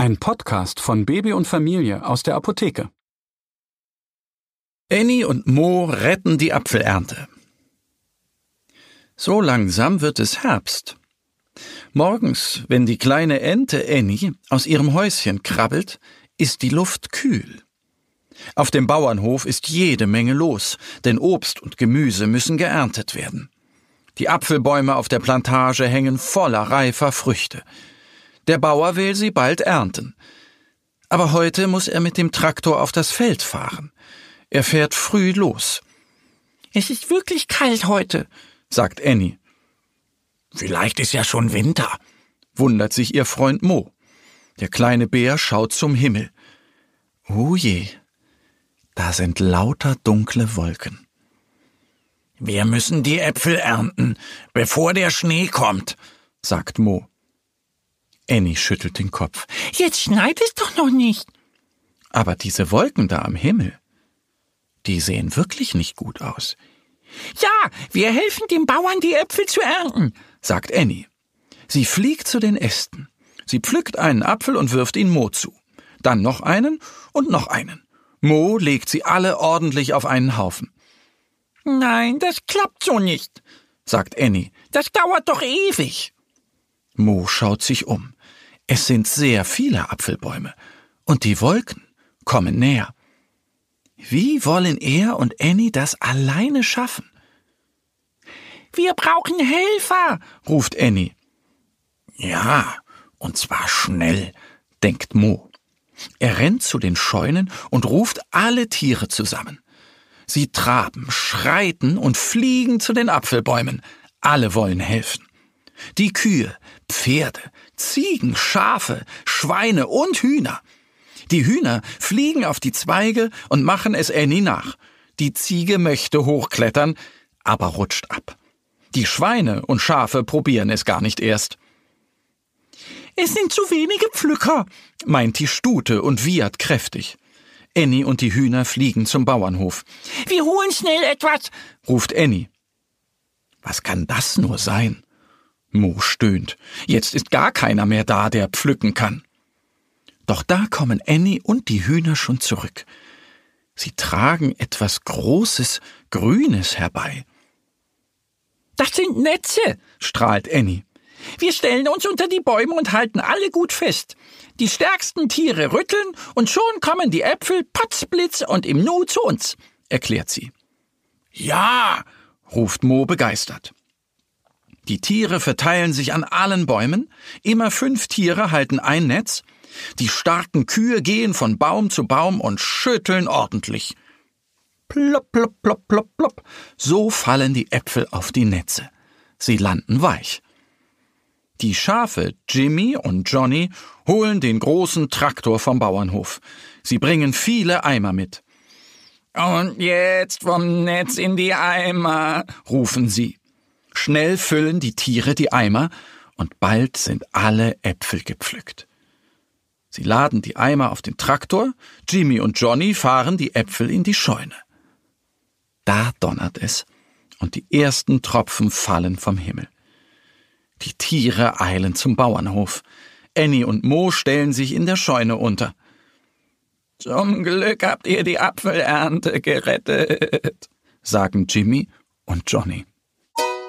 Ein Podcast von Baby und Familie aus der Apotheke. Annie und Mo retten die Apfelernte. So langsam wird es Herbst. Morgens, wenn die kleine Ente Annie aus ihrem Häuschen krabbelt, ist die Luft kühl. Auf dem Bauernhof ist jede Menge los, denn Obst und Gemüse müssen geerntet werden. Die Apfelbäume auf der Plantage hängen voller reifer Früchte. Der Bauer will sie bald ernten. Aber heute muss er mit dem Traktor auf das Feld fahren. Er fährt früh los. Es ist wirklich kalt heute, sagt Annie. Vielleicht ist ja schon Winter, wundert sich ihr Freund Mo. Der kleine Bär schaut zum Himmel. Oh je, da sind lauter dunkle Wolken. Wir müssen die Äpfel ernten, bevor der Schnee kommt, sagt Mo. Annie schüttelt den Kopf. Jetzt schneit es doch noch nicht. Aber diese Wolken da am Himmel, die sehen wirklich nicht gut aus. Ja, wir helfen dem Bauern, die Äpfel zu ernten, sagt Annie. Sie fliegt zu den Ästen. Sie pflückt einen Apfel und wirft ihn Mo zu. Dann noch einen und noch einen. Mo legt sie alle ordentlich auf einen Haufen. Nein, das klappt so nicht, sagt Annie. Das dauert doch ewig. Mo schaut sich um. Es sind sehr viele Apfelbäume. Und die Wolken kommen näher. Wie wollen er und Annie das alleine schaffen? Wir brauchen Helfer, ruft Annie. Ja, und zwar schnell, denkt Mo. Er rennt zu den Scheunen und ruft alle Tiere zusammen. Sie traben, schreiten und fliegen zu den Apfelbäumen. Alle wollen helfen. Die Kühe, Pferde, Ziegen, Schafe, Schweine und Hühner. Die Hühner fliegen auf die Zweige und machen es Annie nach. Die Ziege möchte hochklettern, aber rutscht ab. Die Schweine und Schafe probieren es gar nicht erst. Es sind zu wenige Pflücker, meint die Stute und wiehert kräftig. Annie und die Hühner fliegen zum Bauernhof. Wir holen schnell etwas, ruft Annie. Was kann das nur sein? Mo stöhnt. Jetzt ist gar keiner mehr da, der pflücken kann. Doch da kommen Annie und die Hühner schon zurück. Sie tragen etwas Großes, Grünes herbei. Das sind Netze, strahlt Annie. Wir stellen uns unter die Bäume und halten alle gut fest. Die stärksten Tiere rütteln und schon kommen die Äpfel patzblitz und im Nu zu uns, erklärt sie. Ja, ruft Mo begeistert. Die Tiere verteilen sich an allen Bäumen, immer fünf Tiere halten ein Netz, die starken Kühe gehen von Baum zu Baum und schütteln ordentlich. Plopp, plopp, plopp, plopp, plopp. So fallen die Äpfel auf die Netze. Sie landen weich. Die Schafe Jimmy und Johnny holen den großen Traktor vom Bauernhof. Sie bringen viele Eimer mit. Und jetzt vom Netz in die Eimer, rufen sie. Schnell füllen die Tiere die Eimer, und bald sind alle Äpfel gepflückt. Sie laden die Eimer auf den Traktor, Jimmy und Johnny fahren die Äpfel in die Scheune. Da donnert es, und die ersten Tropfen fallen vom Himmel. Die Tiere eilen zum Bauernhof. Annie und Mo stellen sich in der Scheune unter. Zum Glück habt ihr die Apfelernte gerettet, sagen Jimmy und Johnny.